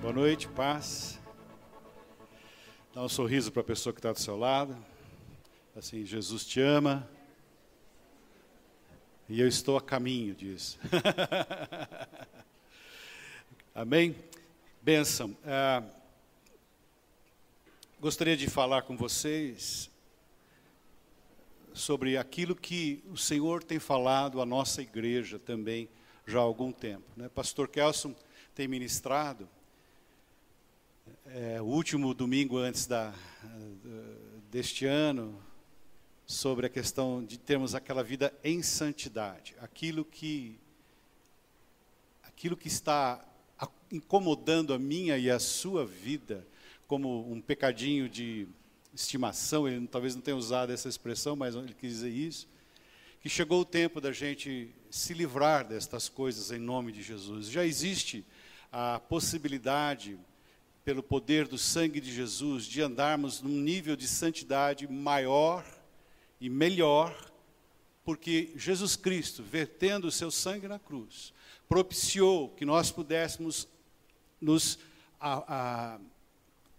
Boa noite, paz. Dá um sorriso para a pessoa que está do seu lado. Assim, Jesus te ama. E eu estou a caminho disso. Amém? Bênção. Ah, gostaria de falar com vocês sobre aquilo que o Senhor tem falado à nossa igreja também já há algum tempo. Né? Pastor Kelson tem ministrado é, o último domingo antes da, deste ano, sobre a questão de termos aquela vida em santidade, aquilo que, aquilo que está incomodando a minha e a sua vida, como um pecadinho de estimação, ele talvez não tenha usado essa expressão, mas ele quis dizer isso, que chegou o tempo da gente se livrar destas coisas em nome de Jesus. Já existe a possibilidade pelo poder do sangue de Jesus, de andarmos num nível de santidade maior e melhor, porque Jesus Cristo, vertendo o seu sangue na cruz, propiciou que nós pudéssemos nos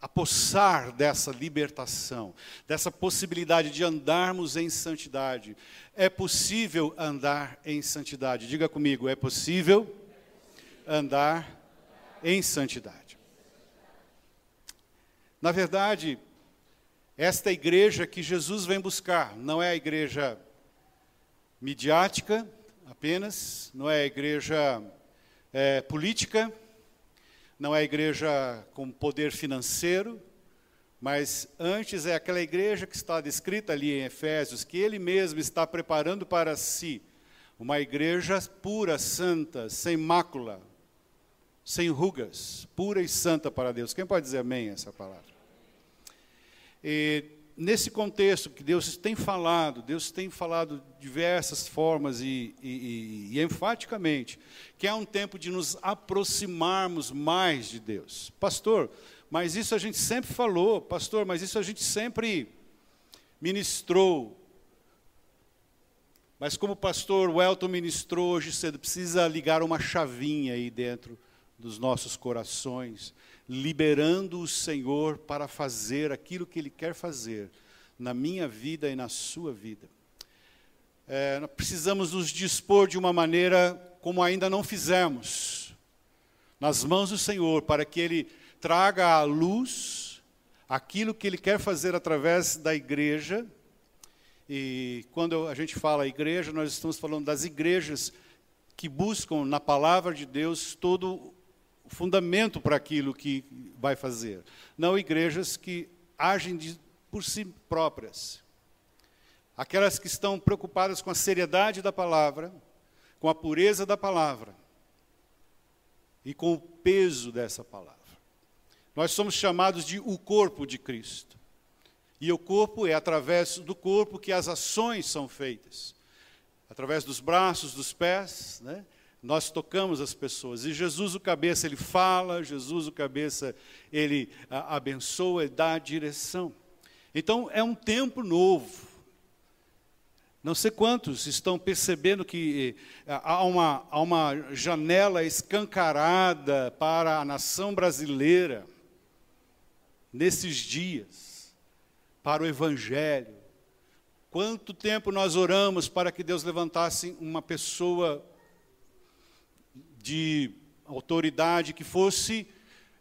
apossar dessa libertação, dessa possibilidade de andarmos em santidade. É possível andar em santidade. Diga comigo, é possível andar em santidade. Na verdade, esta igreja que Jesus vem buscar não é a igreja midiática apenas, não é a igreja é, política, não é a igreja com poder financeiro, mas antes é aquela igreja que está descrita ali em Efésios, que ele mesmo está preparando para si uma igreja pura, santa, sem mácula, sem rugas, pura e santa para Deus. Quem pode dizer amém a essa palavra? E, nesse contexto que Deus tem falado, Deus tem falado diversas formas e, e, e, enfaticamente, que é um tempo de nos aproximarmos mais de Deus. Pastor, mas isso a gente sempre falou, pastor, mas isso a gente sempre ministrou. Mas como o pastor Welton ministrou hoje cedo, precisa ligar uma chavinha aí dentro dos nossos corações liberando o Senhor para fazer aquilo que Ele quer fazer na minha vida e na sua vida. É, precisamos nos dispor de uma maneira como ainda não fizemos, nas mãos do Senhor, para que Ele traga à luz aquilo que Ele quer fazer através da igreja. E quando a gente fala igreja, nós estamos falando das igrejas que buscam na palavra de Deus todo fundamento para aquilo que vai fazer. Não igrejas que agem de, por si próprias. Aquelas que estão preocupadas com a seriedade da palavra, com a pureza da palavra e com o peso dessa palavra. Nós somos chamados de o corpo de Cristo. E o corpo é através do corpo que as ações são feitas. Através dos braços, dos pés, né? Nós tocamos as pessoas. E Jesus, o cabeça, ele fala, Jesus, o cabeça, ele a, abençoa, ele dá a direção. Então, é um tempo novo. Não sei quantos estão percebendo que eh, há uma, há uma janela escancarada para a nação brasileira nesses dias, para o Evangelho. Quanto tempo nós oramos para que Deus levantasse uma pessoa de autoridade que fosse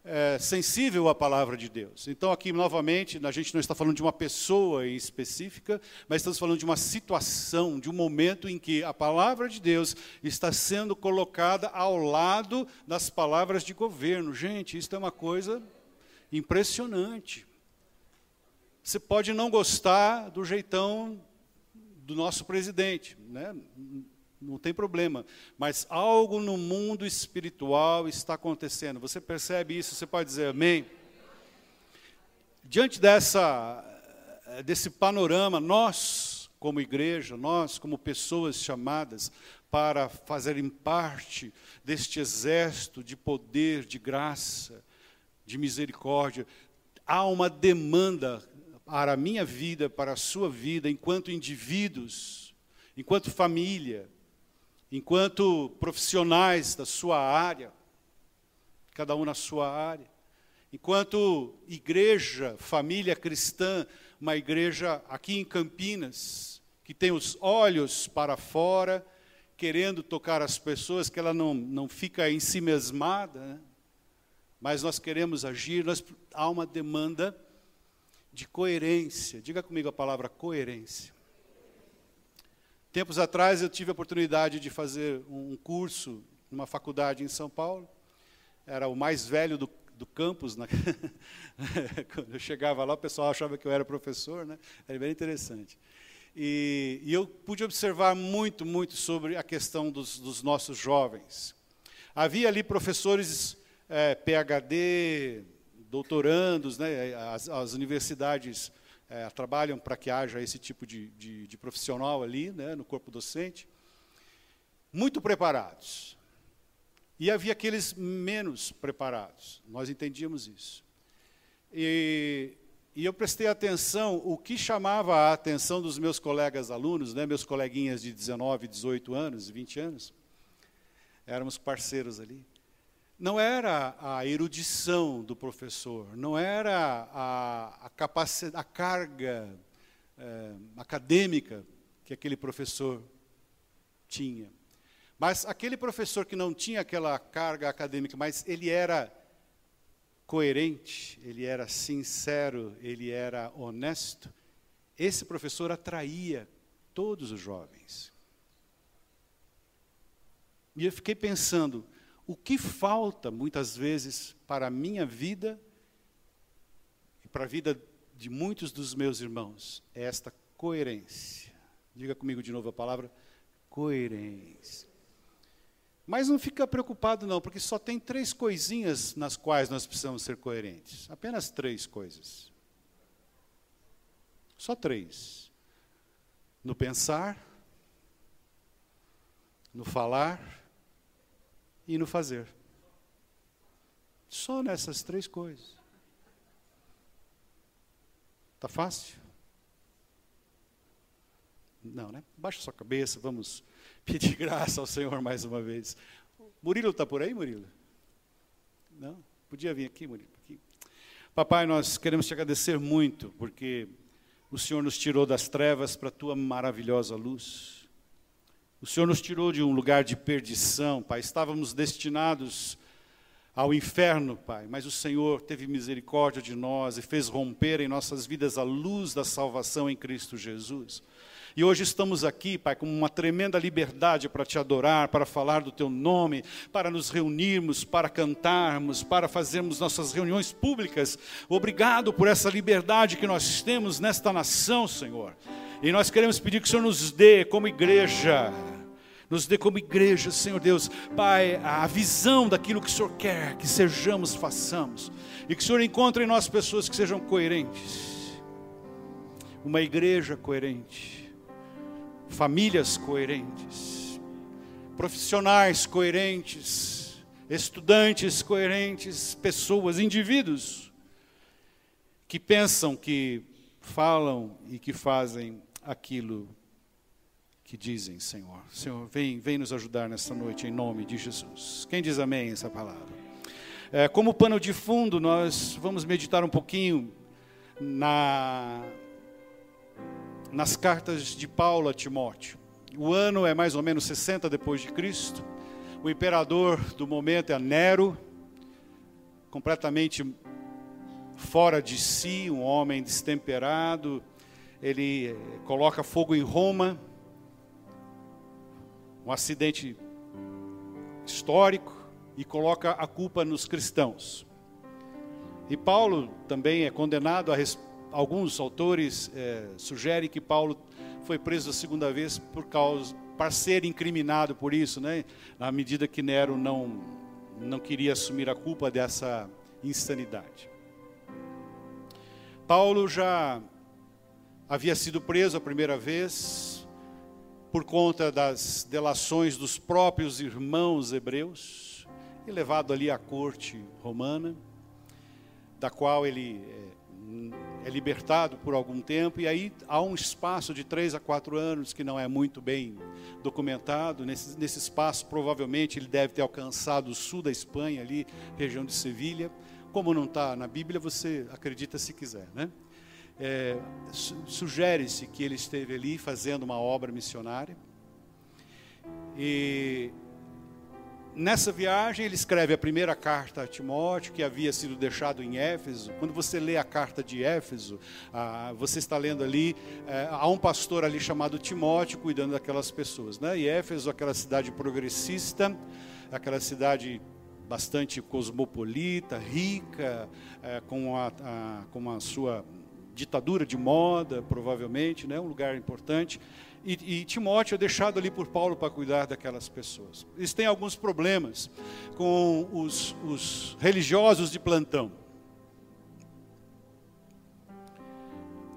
é, sensível à palavra de Deus. Então, aqui, novamente, a gente não está falando de uma pessoa em específica, mas estamos falando de uma situação, de um momento em que a palavra de Deus está sendo colocada ao lado das palavras de governo. Gente, isso é uma coisa impressionante. Você pode não gostar do jeitão do nosso presidente, né? Não tem problema. Mas algo no mundo espiritual está acontecendo. Você percebe isso? Você pode dizer amém? Diante dessa, desse panorama, nós, como igreja, nós, como pessoas chamadas para fazerem parte deste exército de poder, de graça, de misericórdia, há uma demanda para a minha vida, para a sua vida, enquanto indivíduos, enquanto família, enquanto profissionais da sua área, cada um na sua área. Enquanto igreja, família cristã, uma igreja aqui em Campinas, que tem os olhos para fora, querendo tocar as pessoas, que ela não, não fica em si mesmada, né? mas nós queremos agir, nós, há uma demanda de coerência. Diga comigo a palavra coerência. Tempos atrás eu tive a oportunidade de fazer um curso numa faculdade em São Paulo. Era o mais velho do, do campus. Né? Quando eu chegava lá, o pessoal achava que eu era professor, né? Era bem interessante. E, e eu pude observar muito, muito sobre a questão dos, dos nossos jovens. Havia ali professores é, PhD, doutorandos, né, as, as universidades é, trabalham para que haja esse tipo de, de, de profissional ali, né, no corpo docente, muito preparados. E havia aqueles menos preparados, nós entendíamos isso. E, e eu prestei atenção, o que chamava a atenção dos meus colegas alunos, né, meus coleguinhas de 19, 18 anos, 20 anos, éramos parceiros ali não era a erudição do professor, não era a, a capacidade, a carga é, acadêmica que aquele professor tinha. Mas aquele professor que não tinha aquela carga acadêmica, mas ele era coerente, ele era sincero, ele era honesto, esse professor atraía todos os jovens. E eu fiquei pensando, o que falta muitas vezes para a minha vida e para a vida de muitos dos meus irmãos é esta coerência. Diga comigo de novo a palavra coerência. Mas não fica preocupado não, porque só tem três coisinhas nas quais nós precisamos ser coerentes. Apenas três coisas. Só três. No pensar, no falar e no fazer. Só nessas três coisas. Tá fácil? Não, né? Baixa sua cabeça, vamos pedir graça ao Senhor mais uma vez. Murilo está por aí, Murilo? Não? Podia vir aqui, Murilo? Aqui. Papai, nós queremos te agradecer muito, porque o Senhor nos tirou das trevas para a tua maravilhosa luz. O Senhor nos tirou de um lugar de perdição, Pai. Estávamos destinados ao inferno, Pai, mas o Senhor teve misericórdia de nós e fez romper em nossas vidas a luz da salvação em Cristo Jesus. E hoje estamos aqui, Pai, com uma tremenda liberdade para te adorar, para falar do teu nome, para nos reunirmos, para cantarmos, para fazermos nossas reuniões públicas. Obrigado por essa liberdade que nós temos nesta nação, Senhor. E nós queremos pedir que o Senhor nos dê como igreja, nos dê como igreja, Senhor Deus, Pai, a visão daquilo que o Senhor quer que sejamos, façamos. E que o Senhor encontre em nós pessoas que sejam coerentes. Uma igreja coerente, famílias coerentes, profissionais coerentes, estudantes coerentes, pessoas, indivíduos que pensam, que falam e que fazem aquilo que dizem, Senhor. Senhor, vem, vem nos ajudar nesta noite, em nome de Jesus. Quem diz amém essa palavra? É, como pano de fundo, nós vamos meditar um pouquinho na, nas cartas de Paulo a Timóteo. O ano é mais ou menos 60 depois de Cristo. O imperador do momento é Nero, completamente fora de si, um homem destemperado, ele eh, coloca fogo em Roma, um acidente histórico, e coloca a culpa nos cristãos. E Paulo também é condenado, a, alguns autores é, sugerem que Paulo foi preso a segunda vez por causa, para ser incriminado por isso, né? na medida que Nero não, não queria assumir a culpa dessa insanidade. Paulo já havia sido preso a primeira vez por conta das delações dos próprios irmãos hebreus e levado ali à corte romana. da qual ele é, é, libertado por algum tempo, e aí há um espaço de três a quatro anos que não é muito bem documentado. Nesse, nesse espaço, provavelmente, ele deve ter alcançado o sul da Espanha, ali, região de Sevilha. Como não está na Bíblia, você acredita se quiser, né? É, Sugere-se que ele esteve ali fazendo uma obra missionária. E nessa viagem ele escreve a primeira carta a Timóteo, que havia sido deixado em Éfeso. Quando você lê a carta de Éfeso, ah, você está lendo ali, eh, há um pastor ali chamado Timóteo cuidando daquelas pessoas. Né? E Éfeso, aquela cidade progressista, aquela cidade bastante cosmopolita, rica, eh, com, a, a, com a sua ditadura de moda, provavelmente, né? um lugar importante. E, e, Timóteo é deixado ali por Paulo para cuidar daquelas pessoas. Eles têm alguns problemas com os, os religiosos de plantão.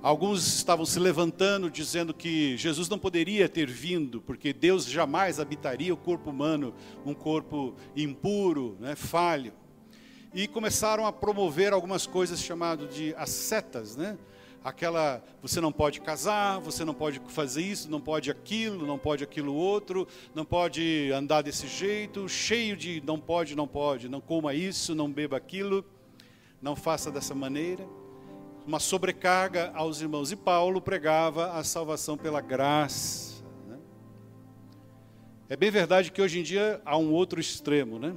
Alguns estavam se levantando dizendo que Jesus não poderia ter vindo, porque Deus jamais habitaria o corpo humano, um corpo impuro, né, falho. E começaram a promover algumas coisas chamadas de ascetas, né? Aquela, você não pode casar, você não pode fazer isso, não pode aquilo, não pode aquilo outro, não pode andar desse jeito, cheio de não pode, não pode, não coma isso, não beba aquilo, não faça dessa maneira. Uma sobrecarga aos irmãos. E Paulo pregava a salvação pela graça. Né? É bem verdade que hoje em dia há um outro extremo, né?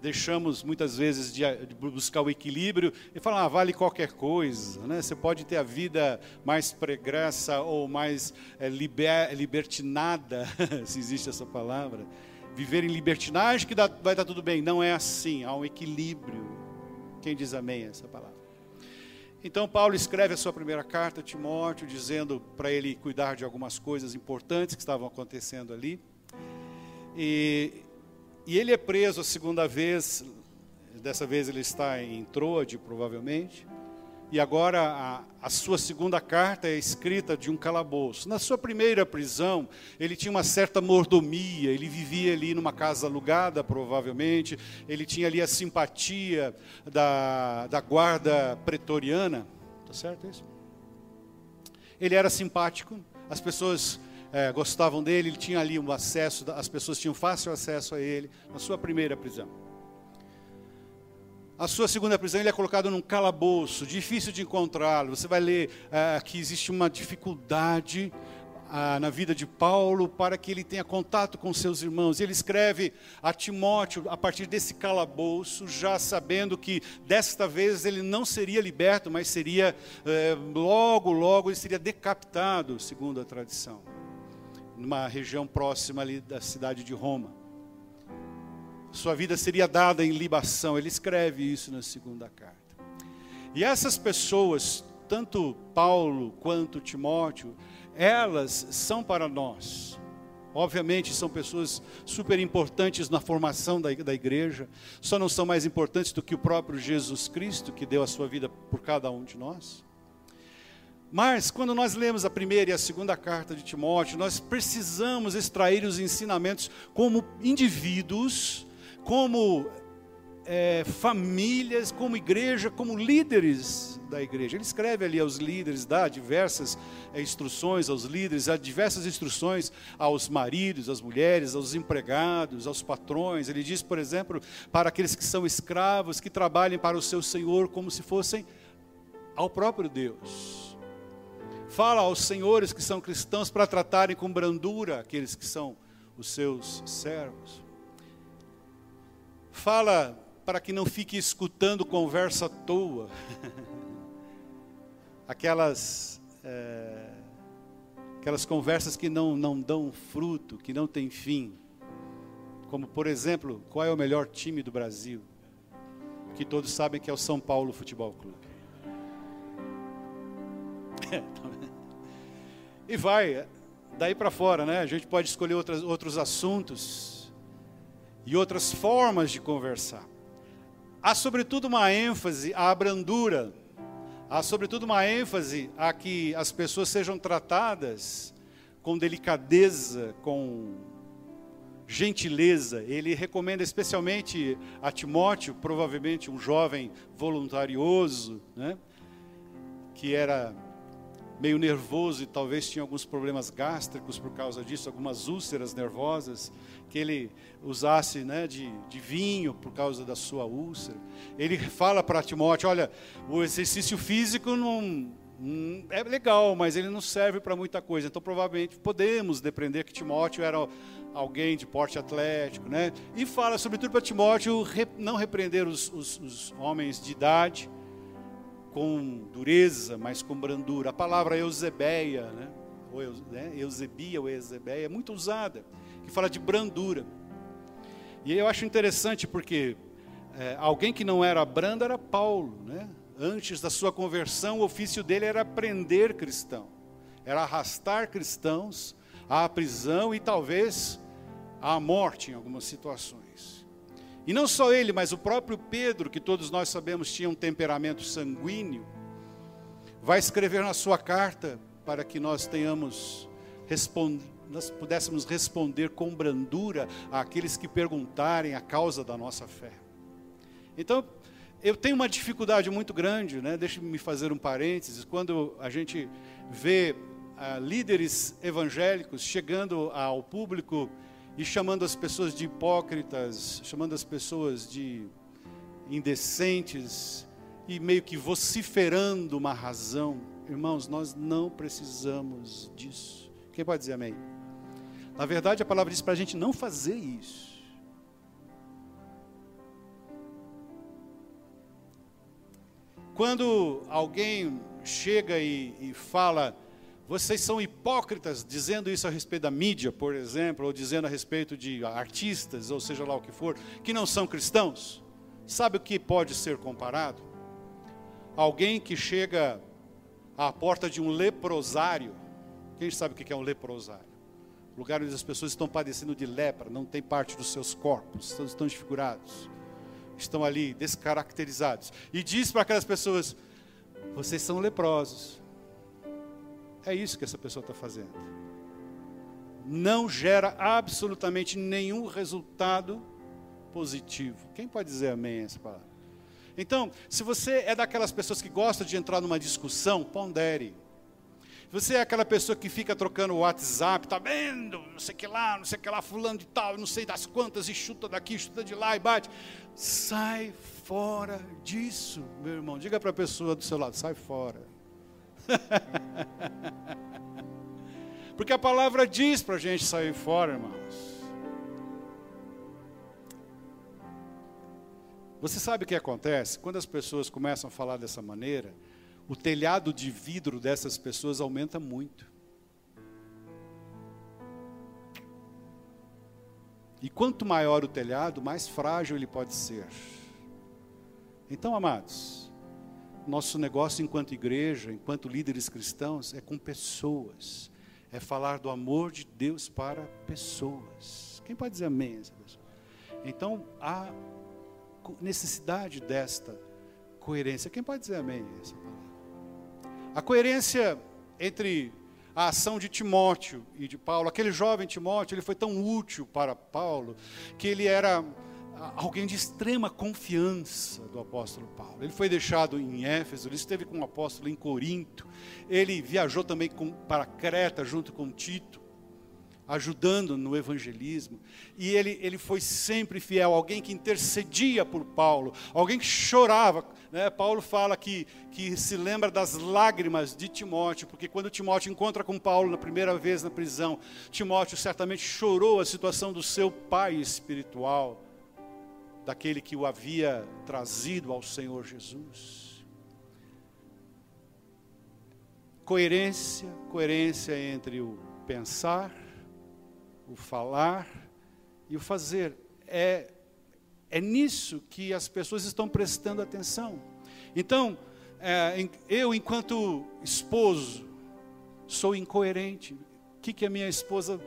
Deixamos muitas vezes de, buscar o equilíbrio e falar, ah, vale qualquer coisa, né? Você pode ter a vida mais pregressa ou mais é, liber, libertinada, se existe essa palavra, viver em libertinagem que dá, vai dar tudo bem. Não é assim, há um equilíbrio. Quem diz amém a essa palavra? Então Paulo escreve a sua primeira carta a Timóteo, dizendo para ele cuidar de algumas coisas importantes que estavam acontecendo ali. E e ele é preso a segunda vez, dessa vez ele está em Troade, provavelmente. E agora a, a, sua segunda carta é escrita de um calabouço. Na sua primeira prisão, ele tinha uma certa mordomia, ele vivia ali numa casa alugada, provavelmente. Ele tinha ali a simpatia da, da guarda pretoriana. Tá certo isso? Ele era simpático, as pessoas é, gostavam dele, ele tinha ali um acesso, as pessoas tinham fácil acesso a ele, na sua primeira prisão. A sua segunda prisão, ele é colocado num calabouço, difícil de encontrá-lo. Você vai ler é, que existe uma dificuldade na vida de Paulo para que ele tenha contato com seus irmãos. Ele escreve a Timóteo a partir desse calabouço, já sabendo que desta vez ele não seria liberto, mas seria é, logo, logo ele seria decapitado, segundo a tradição numa região próxima ali da cidade de Roma. Sua vida seria dada em libação. Ele escreve isso na segunda carta. E essas pessoas, tanto Paulo quanto Timóteo, elas são para nós. Obviamente são pessoas super importantes na formação da, da igreja, só não são mais importantes do que o próprio Jesus Cristo, que deu a sua vida por cada um de nós. Mas, quando nós lemos a primeira e a segunda carta de Timóteo, nós precisamos extrair os ensinamentos como indivíduos, como é, famílias, como igreja, como líderes da igreja. Ele escreve ali aos líderes, dá diversas é, instruções aos líderes, dá diversas instruções aos maridos, às mulheres, aos empregados, aos patrões. Ele diz, por exemplo, para aqueles que são escravos, que trabalhem para o seu Senhor como se fossem ao próprio Deus fala aos senhores que são cristãos para tratarem com brandura aqueles que são os seus servos. Fala para que não fique escutando conversa à toa. aquelas, é, aquelas conversas que não, não dão fruto, que não têm fim. Como, por exemplo, qual é o melhor time do Brasil? Que todos sabem que é o São Paulo Futebol Clube. e vai daí para fora, né? A gente pode escolher outras, outros assuntos e outras formas de conversar. Há sobretudo uma ênfase à brandura, há sobretudo uma ênfase a que as pessoas sejam tratadas com delicadeza, com gentileza. Ele recomenda especialmente a Timóteo, provavelmente um jovem voluntarioso, né? que era meio nervoso e talvez tinha alguns problemas gástricos por causa disso, algumas úlceras nervosas, que ele usasse né, de, de vinho por causa da sua úlcera. Ele fala para Timóteo: olha, o exercício físico não, Hum, é legal, mas ele não serve para muita coisa. Então, provavelmente, podemos depender que Timóteo era alguém de porte atlético, né? E fala, sobretudo, para Timóteo não repreender os, os, os, homens de idade com dureza, mas com brandura. A palavra eusebeia, né? Ou né? eusebia ou eusebeia, é muito usada, que fala de brandura. E eu acho interessante porque é, alguém que não era brando era Paulo, né? Antes da sua conversão, o ofício dele era prender cristão, era arrastar cristãos à prisão e talvez à morte em algumas situações. E não só ele, mas o próprio Pedro, que todos nós sabemos tinha um temperamento sanguíneo, vai escrever na sua carta para que nós tenhamos nós pudéssemos responder com brandura àqueles que perguntarem a causa da nossa fé. Então, eu tenho uma dificuldade muito grande, né? deixe-me fazer um parênteses, quando a gente vê ah, líderes evangélicos chegando ao público e chamando as pessoas de hipócritas, chamando as pessoas de indecentes e meio que vociferando uma razão. Irmãos, nós não precisamos disso. Quem pode dizer amém? Na verdade, a palavra diz para a gente não fazer isso. Quando alguém chega e, e fala, vocês são hipócritas, dizendo isso a respeito da mídia, por exemplo, ou dizendo a respeito de artistas, ou seja lá o que for, que não são cristãos, sabe o que pode ser comparado? Alguém que chega à porta de um leprosário, quem sabe o que é um leprosário? Lugar onde as pessoas estão padecendo de lepra, não tem parte dos seus corpos, estão desfigurados estão ali descaracterizados. E diz para aquelas pessoas: vocês são leprosos. É isso que essa pessoa está fazendo. Não gera absolutamente nenhum resultado positivo. Quem pode dizer amém a essa palavra? Então, se você é daquelas pessoas que gosta de entrar numa discussão, pondere. Você é aquela pessoa que fica trocando WhatsApp, tá vendo? Não sei que lá, não sei que lá, fulano de tal, não sei das quantas, e chuta daqui, chuta de lá e bate. Sai fora disso, meu irmão. Diga para a pessoa do seu lado, sai fora. Porque a palavra diz para a gente sair fora, irmãos. Você sabe o que acontece? Quando as pessoas começam a falar dessa maneira, o telhado de vidro dessas pessoas aumenta muito. E quanto maior o telhado, mais frágil ele pode ser. Então, amados, nosso negócio enquanto igreja, enquanto líderes cristãos, é com pessoas. É falar do amor de Deus para pessoas. Quem pode dizer amém? Então, há necessidade desta coerência. Quem pode dizer amém? Essa palavra? A coerência entre a ação de Timóteo e de Paulo, aquele jovem Timóteo, ele foi tão útil para Paulo que ele era alguém de extrema confiança. Do apóstolo Paulo. Ele foi deixado em Éfeso, ele esteve com o apóstolo em Corinto, ele viajou também com, para Creta junto com Tito, ajudando no evangelismo, e ele, ele foi sempre fiel, alguém que intercedia por Paulo, alguém que chorava né, Paulo fala que, que se lembra das lágrimas de Timóteo, porque quando Timóteo encontra com Paulo na primeira vez na prisão, Timóteo certamente chorou a situação do seu pai espiritual, daquele que o havia trazido ao Senhor Jesus. Coerência, coerência entre o pensar, o falar e o fazer. É é nisso que as pessoas estão prestando atenção. Então, é, eu, enquanto esposo, sou incoerente. O que, que a minha esposa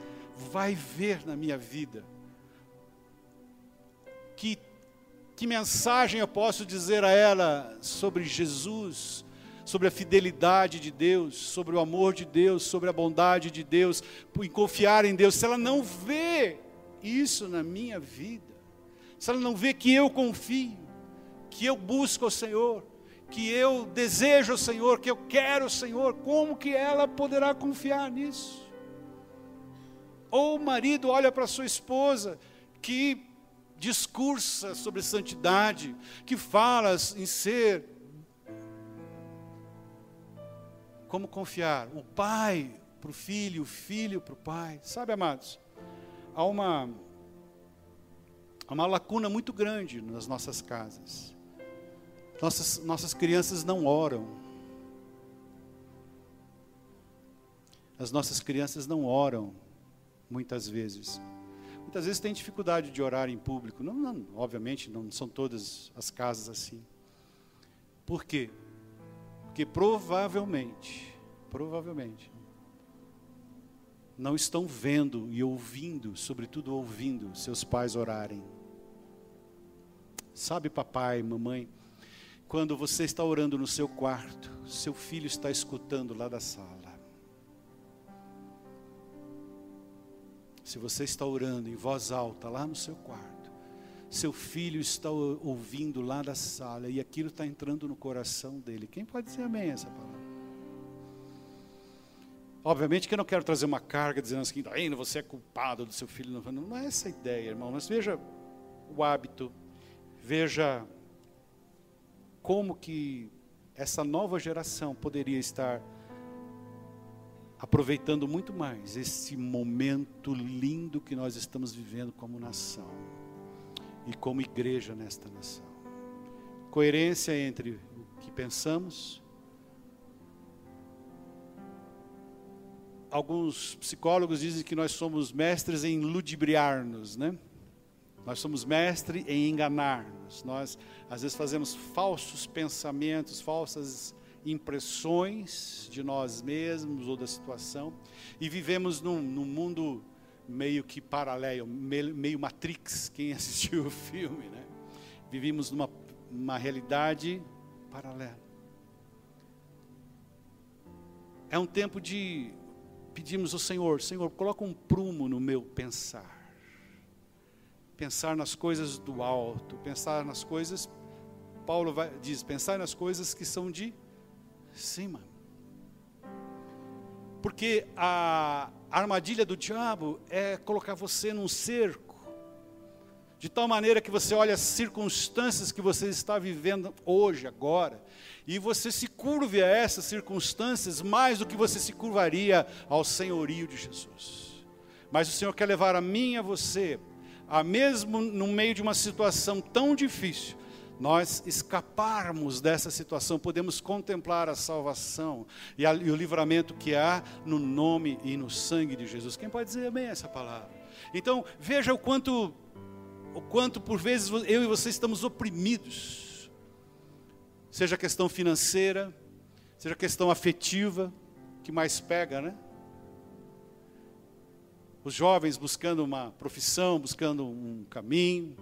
vai ver na minha vida? Que mensagem eu posso dizer a ela sobre Jesus, sobre a fidelidade de Deus, sobre o amor de Deus, sobre a bondade de Deus, em confiar em Deus, se ela não vê isso na minha vida, se ela não vê que eu confio, que eu busco o Senhor, que eu desejo o Senhor, que eu quero o Senhor, como que ela poderá confiar nisso? Ou o marido olha para sua esposa que discursa sobre santidade, que fala em ser. Como confiar? O pai para o filho, o filho para o pai. Sabe, amados, há uma, uma lacuna muito grande nas nossas casas. Nossas, nossas crianças não oram. As nossas crianças não oram, muitas vezes. Muitas vezes têm dificuldade de orar em público. Não, não, obviamente, não são todas as casas assim. Por quê? Porque provavelmente, provavelmente, não estão vendo e ouvindo, sobretudo ouvindo, seus pais orarem. Sabe, papai, mamãe, quando você está orando no seu quarto, seu filho está escutando lá da sala. Se você está orando em voz alta lá no seu quarto, seu filho está ouvindo lá da sala e aquilo está entrando no coração dele. Quem pode dizer amém essa palavra? Obviamente que eu não quero trazer uma carga dizendo assim, ainda você é culpado do seu filho. Não, não é essa a ideia, irmão. Mas veja o hábito, veja como que essa nova geração poderia estar aproveitando muito mais esse momento lindo que nós estamos vivendo como nação e como igreja nesta nação. Coerência entre o que pensamos. Alguns psicólogos dizem que nós somos mestres em ludibriar-nos, né? Nós somos mestres em enganar-nos. Nós, às vezes, fazemos falsos pensamentos, falsas impressões de nós mesmos ou da situação e vivemos num, num mundo meio que paralelo, meio, Matrix, quem assistiu o filme, né? Vivimos numa uma realidade paralela. É um tempo de pedimos ao Senhor, Senhor, coloca um prumo no meu pensar. Pensar nas coisas do alto, pensar nas coisas Paulo vai, diz, pensar nas coisas que são de cima. Porque a armadilha do diabo é colocar você num cerco, de tal maneira que você olha as circunstâncias que você está vivendo hoje, agora, e você se curve a essas circunstâncias mais do que você se curvaria ao senhorio de Jesus. Mas o Senhor quer levar a mim e a você, a mesmo no meio de uma situação tão difícil, nós escaparmos dessa situação, podemos contemplar a salvação e, a, e, o livramento que há no nome e no sangue de Jesus. Quem pode dizer amém essa palavra? Então, veja o quanto, o quanto por vezes eu e você estamos oprimidos, seja questão financeira, seja questão afetiva, que mais pega, né? Os jovens buscando uma profissão, buscando um caminho,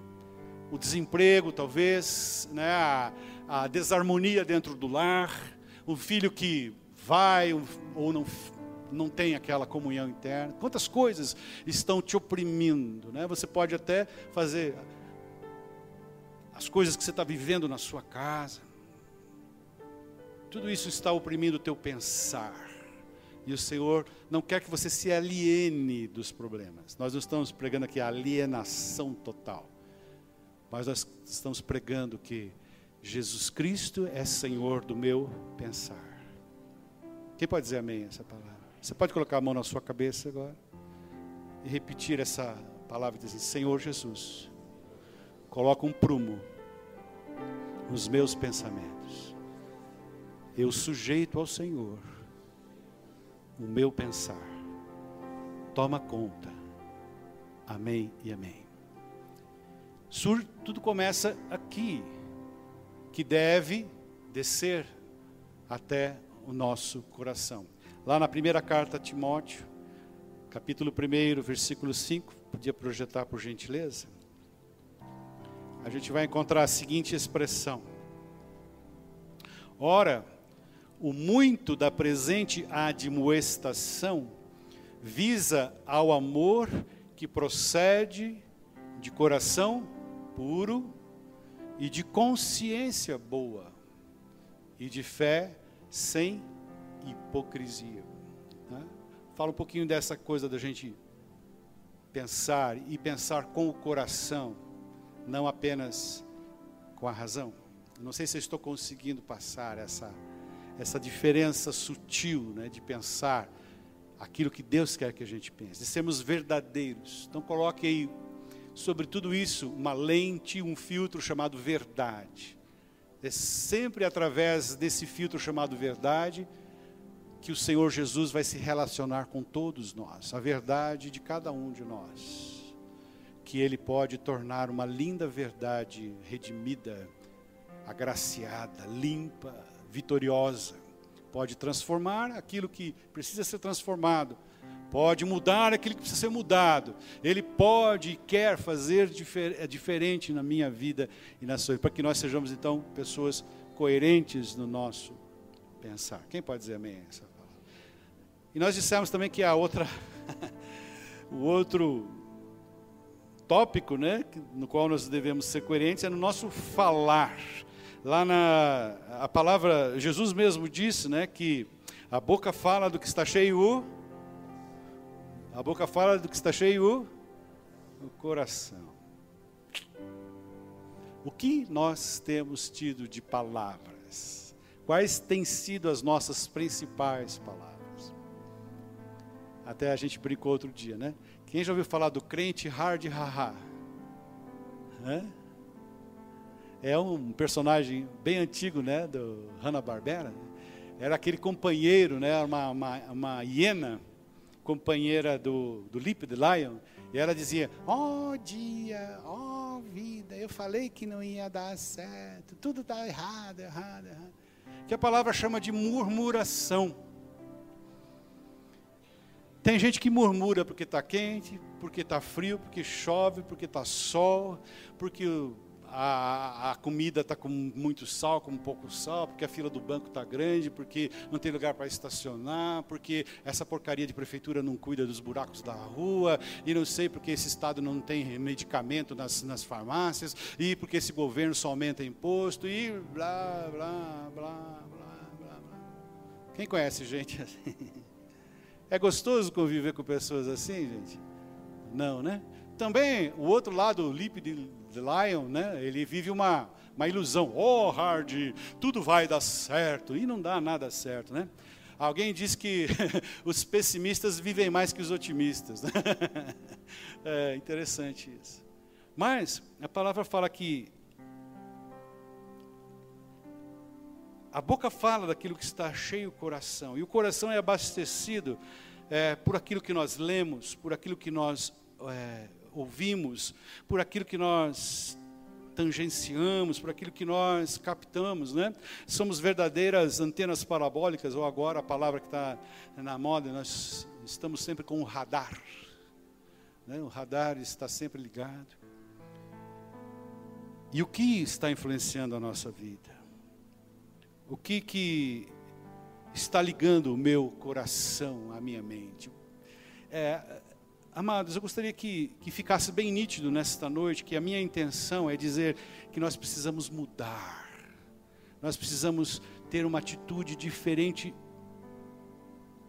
o desemprego, talvez, né, a, a desarmonia dentro do lar, o filho que vai ou não, não tem aquela comunhão interna. Quantas coisas estão te oprimindo, né? Você pode até fazer as coisas que você está vivendo na sua casa. Tudo isso está oprimindo o teu pensar. E o Senhor não quer que você se aliene dos problemas. Nós não estamos pregando aqui alienação total. Mas nós estamos pregando que Jesus Cristo é Senhor do meu pensar. Quem pode dizer amém essa palavra? Você pode colocar a mão na sua cabeça agora e repetir essa palavra e dizer: Senhor Jesus, coloca um prumo nos meus pensamentos. Eu sujeito ao Senhor o meu pensar. Toma conta. Amém e amém. Sur, tudo começa aqui, que deve descer até o nosso coração. Lá na primeira carta a Timóteo, capítulo 1, versículo 5, podia projetar por gentileza? A gente vai encontrar a seguinte expressão: Ora, o muito da presente admoestação visa ao amor que procede de coração puro e de consciência boa e de fé sem hipocrisia. Né? Fala um pouquinho dessa coisa da gente pensar e pensar com o coração, não apenas com a razão. Não sei se estou conseguindo passar essa, essa diferença sutil né, de pensar aquilo que Deus quer que a gente pense, de sermos verdadeiros. Então coloque aí sobre tudo isso uma lente, um filtro chamado verdade. É sempre através desse filtro chamado verdade que o Senhor Jesus vai se relacionar com todos nós, a verdade de cada um de nós. Que Ele pode tornar uma linda verdade redimida, agraciada, limpa, vitoriosa. Pode transformar aquilo que precisa ser transformado, pode mudar aquilo que precisa ser mudado. Ele pode e quer fazer difer é diferente na minha vida e na sua, para que nós sejamos então pessoas coerentes no nosso pensar. Quem pode dizer amém? Essa e nós dissemos também que a outra, o outro tópico, né, no qual nós devemos ser coerentes é no nosso falar. Lá na a palavra Jesus mesmo disse, né, que a boca fala do que está cheio a boca fala do que está cheio o coração. O que nós temos tido de palavras? Quais têm sido as nossas principais palavras? Até a gente brincou outro dia, né? Quem já ouviu falar do crente hard haha? É um personagem bem antigo, né? Do Hanna-Barbera. Era aquele companheiro, né? Uma, uma, uma hiena, companheira do, do Lip, de Lion. E ela dizia, ó oh, dia, ó oh, vida, eu falei que não ia dar certo, tudo está errado, errado, errado. Que a palavra chama de murmuração. Tem gente que murmura porque está quente, porque está frio, porque chove, porque está sol, porque a, a comida está com muito sal, com pouco sal, porque a fila do banco está grande, porque não tem lugar para estacionar, porque essa porcaria de prefeitura não cuida dos buracos da rua, e não sei porque esse estado não tem medicamento nas, nas farmácias, e porque esse governo só aumenta imposto, e blá, blá, blá, blá, blá. blá. Quem conhece gente assim? É gostoso conviver com pessoas assim, gente? Não, né? Também o outro lado, o Lip de Lion, né? Ele vive uma, uma ilusão. Oh, Hard, tudo vai dar certo. E não dá nada certo, né? Alguém diz que os pessimistas vivem mais que os otimistas. É interessante isso. Mas a palavra fala que A boca fala daquilo que está cheio o coração, e o coração é abastecido é, por aquilo que nós lemos, por aquilo que nós é, ouvimos, por aquilo que nós tangenciamos, por aquilo que nós captamos, né? Somos verdadeiras antenas parabólicas, ou agora a palavra que está na moda, nós estamos sempre com o radar. Né? O radar está sempre ligado. E o que está influenciando a nossa vida? O que que está ligando o meu coração à minha mente? É, amados, eu gostaria que, que ficasse bem nítido nesta noite que a minha intenção é dizer que nós precisamos mudar, nós precisamos ter uma atitude diferente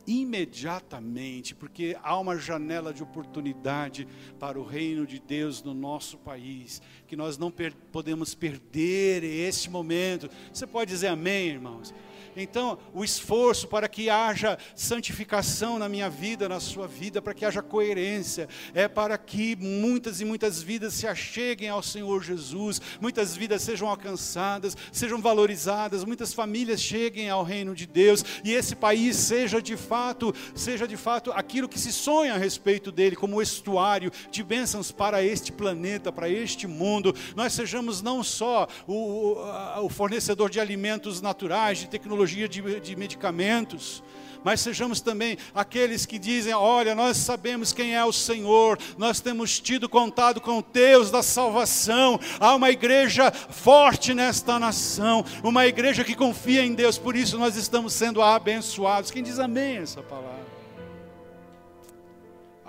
imediatamente, porque há uma janela de oportunidade para o reino de Deus no nosso país, que nós não per podemos perder esse momento. Você pode dizer amém, irmãos? Então, o esforço para que haja santificação na minha vida, na sua vida, para que haja coerência, é para que muitas e muitas vidas se acheguem ao Senhor Jesus, muitas vidas sejam alcançadas, sejam valorizadas, muitas famílias cheguem ao reino de Deus e esse país seja de fato, seja de fato aquilo que se sonha a respeito dele, como estuário de bênçãos para este planeta, para este mundo. Nós sejamos não só o, o fornecedor de alimentos naturais, de tecnologia, de, de medicamentos, mas sejamos também aqueles que dizem: olha, nós sabemos quem é o Senhor, nós temos tido contato com o Deus da salvação. Há uma igreja forte nesta nação, uma igreja que confia em Deus, por isso nós estamos sendo abençoados. Quem diz amém essa palavra?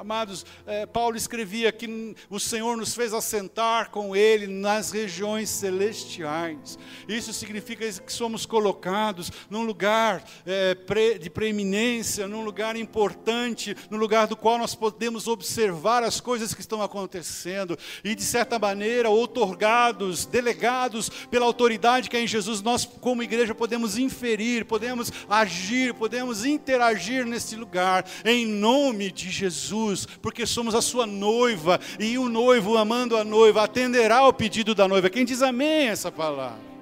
Amados, eh, Paulo escrevia que o Senhor nos fez assentar com Ele nas regiões celestiais. Isso significa que somos colocados num lugar eh, pre, de preeminência, num lugar importante, num lugar do qual nós podemos observar as coisas que estão acontecendo e, de certa maneira, otorgados, delegados pela autoridade que é em Jesus, nós, como igreja, podemos inferir, podemos agir, podemos interagir nesse lugar, em nome de Jesus, porque somos a sua noiva e o noivo, amando a noiva, atenderá ao pedido da noiva. Quem diz amém essa palavra?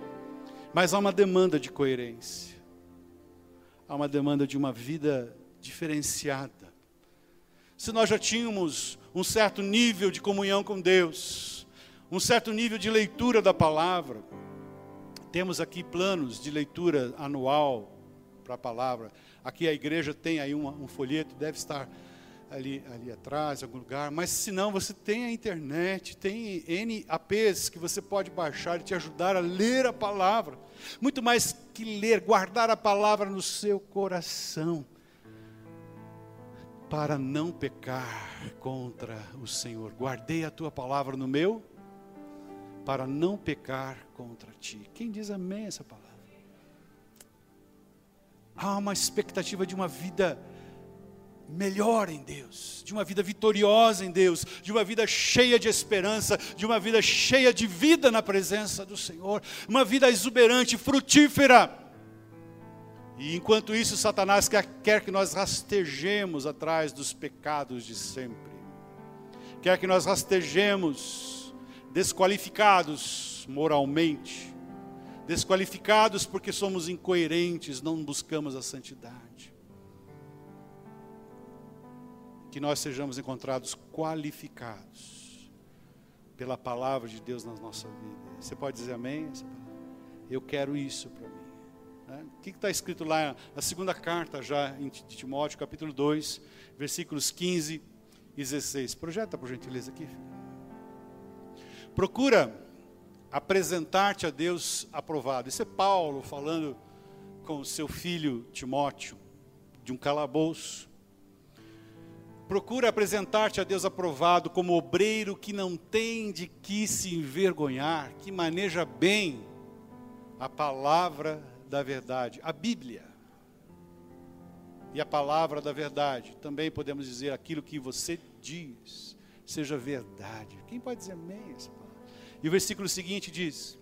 Mas há uma demanda de coerência, há uma demanda de uma vida diferenciada. Se nós já tínhamos um certo nível de comunhão com Deus, um certo nível de leitura da palavra, temos aqui planos de leitura anual para a palavra. Aqui a igreja tem aí um, um folheto, deve estar ali, ali atrás, em algum lugar. Mas se não, você tem a internet, tem N APs que você pode baixar e te ajudar a ler a palavra. Muito mais que ler, guardar a palavra no seu coração. Para não pecar contra o Senhor. Guardei a tua palavra no meu, para não pecar contra ti. Quem diz amém essa palavra? Há uma expectativa de uma vida melhor em Deus, de uma vida vitoriosa em Deus, de uma vida cheia de esperança, de uma vida cheia de vida na presença do Senhor, uma vida exuberante, frutífera. E enquanto isso, Satanás quer, que nós rastejemos atrás dos pecados de sempre, quer que nós rastejemos desqualificados moralmente, desqualificados porque somos incoerentes, não buscamos a santidade que nós sejamos encontrados qualificados pela palavra de Deus na nossa vida. Você pode dizer amém? Eu quero isso para mim. Né? O que está escrito lá na segunda carta já em Timóteo, capítulo 2, versículos 15 e 16. Projeta por gentileza aqui. Procura apresentar-te a Deus aprovado. Isso é Paulo falando com seu filho Timóteo, de um calabouço Procura apresentar-te a Deus aprovado como obreiro que não tem de que se envergonhar, que maneja bem a palavra da verdade, a Bíblia. E a palavra da verdade, também podemos dizer aquilo que você diz, seja verdade. Quem pode dizer amém? E o versículo seguinte diz: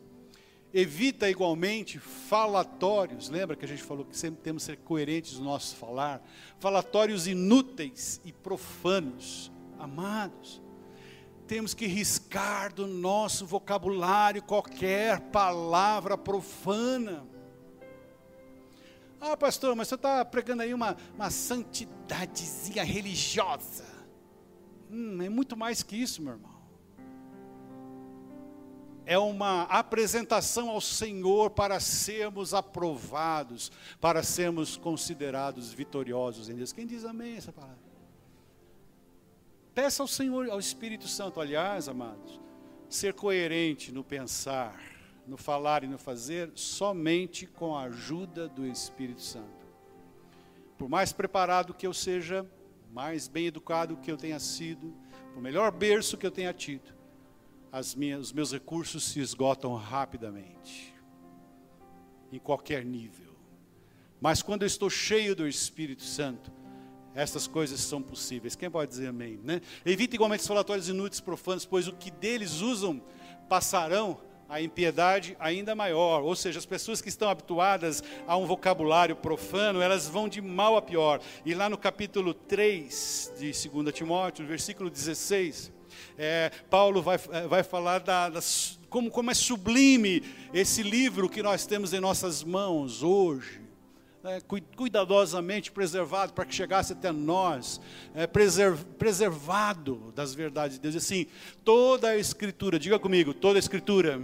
Evita igualmente falatórios, lembra que a gente falou que sempre temos que ser coerentes no nosso falar? Falatórios inúteis e profanos, amados. Temos que riscar do nosso vocabulário qualquer palavra profana. Ah, pastor, mas você está pregando aí uma, uma santidadezinha religiosa. Hum, é muito mais que isso, meu irmão é uma apresentação ao Senhor para sermos aprovados, para sermos considerados vitoriosos em Deus. Quem diz amém essa palavra? Peça ao Senhor, ao Espírito Santo, aliás, amados, ser coerente no pensar, no falar e no fazer, somente com a ajuda do Espírito Santo. Por mais preparado que eu seja, mais bem educado que eu tenha sido, por melhor berço que eu tenha tido, minhas, os meus recursos se esgotam rapidamente, em qualquer nível. Mas quando eu estou cheio do Espírito Santo, essas coisas são possíveis. Quem pode dizer amém? Né? Evite igualmente os falatórios inúteis, profanos, pois o que deles usam passarão a impiedade ainda maior. Ou seja, as pessoas que estão habituadas a um vocabulário profano, elas vão de mal a pior. E lá no capítulo 3 de 2 Timóteo, versículo 16, é, Paulo vai, é, vai falar da, das, como, como é sublime esse livro que nós temos em nossas mãos hoje. É, cuidadosamente preservado para que chegasse até nós, é, preserv, preservado das verdades de Deus. Assim, toda a Escritura, diga comigo, toda a Escritura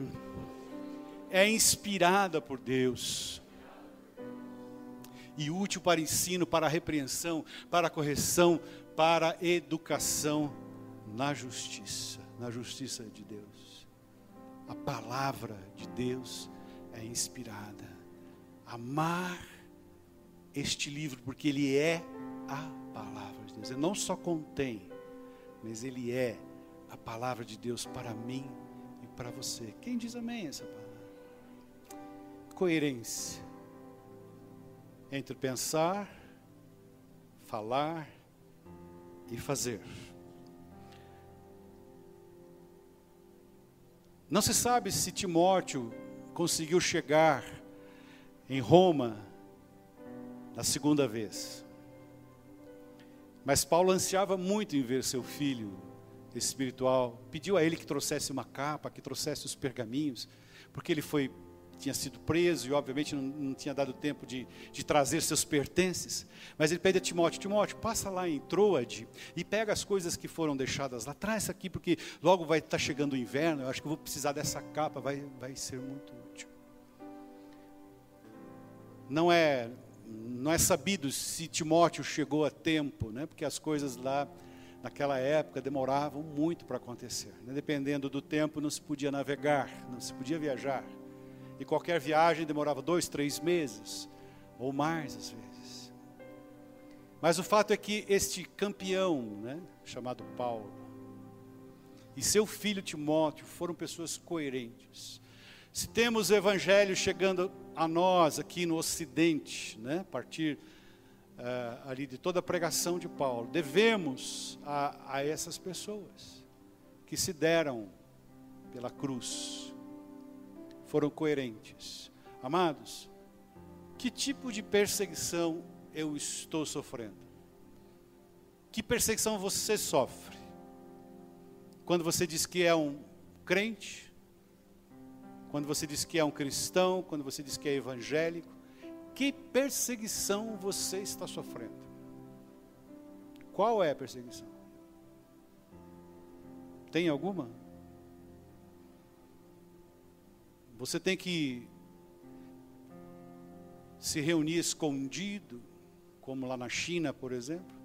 é inspirada por Deus e útil para ensino, para repreensão, para correção, para educação na justiça, na justiça de Deus. A palavra de Deus é inspirada. Amar este livro, porque ele é a palavra de Deus. Ele não só contém, mas ele é a palavra de Deus para mim e para você. Quem diz amém essa palavra? Coerência entre pensar, falar e fazer. Não se sabe se Timóteo conseguiu chegar em Roma na segunda vez. Mas Paulo ansiava muito em ver seu filho espiritual. Pediu a ele que trouxesse uma capa, que trouxesse os pergaminhos, porque ele foi tinha sido preso e obviamente não, não tinha dado tempo de, de, trazer seus pertences. Mas ele pede a Timóteo, Timóteo, passa lá em Troade e pega as coisas que foram deixadas lá, traz aqui, porque logo vai estar tá chegando o inverno, eu acho que eu vou precisar dessa capa, vai, vai ser muito útil. Não é, não é sabido se Timóteo chegou a tempo, né? porque as coisas lá naquela época demoravam muito para acontecer. Né? Dependendo do tempo, não se podia navegar, não se podia viajar. E qualquer viagem demorava dois, três meses, ou mais às vezes. Mas o fato é que este campeão, né, chamado Paulo, e seu filho Timóteo foram pessoas coerentes. Se temos o evangelho chegando a nós aqui no Ocidente, né, a partir uh, ali de toda a pregação de Paulo, devemos a, a essas pessoas que se deram pela cruz, foram coerentes. Amados, que tipo de perseguição eu estou sofrendo? Que perseguição você sofre? Quando você diz que é um crente, quando você diz que é um cristão, quando você diz que é evangélico, que perseguição você está sofrendo? Qual é a perseguição? Tem alguma? Você tem que se reunir escondido, como lá na China, por exemplo.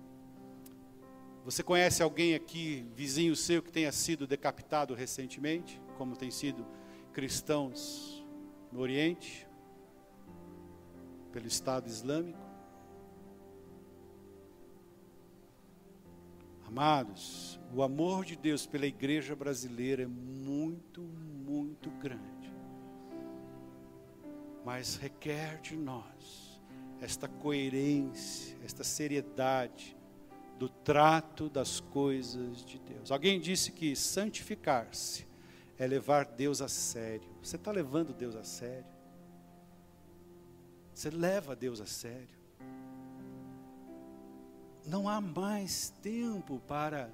Você conhece alguém aqui, vizinho seu, que tenha sido decapitado recentemente, como tem sido cristãos no Oriente, pelo Estado Islâmico? Amados, o amor de Deus pela igreja brasileira é muito, muito grande mas requer de nós esta coerência, esta seriedade do trato das coisas de Deus. Alguém disse que santificar-se é levar Deus a sério. Você está levando Deus a sério? Você leva Deus a sério? Não há mais tempo para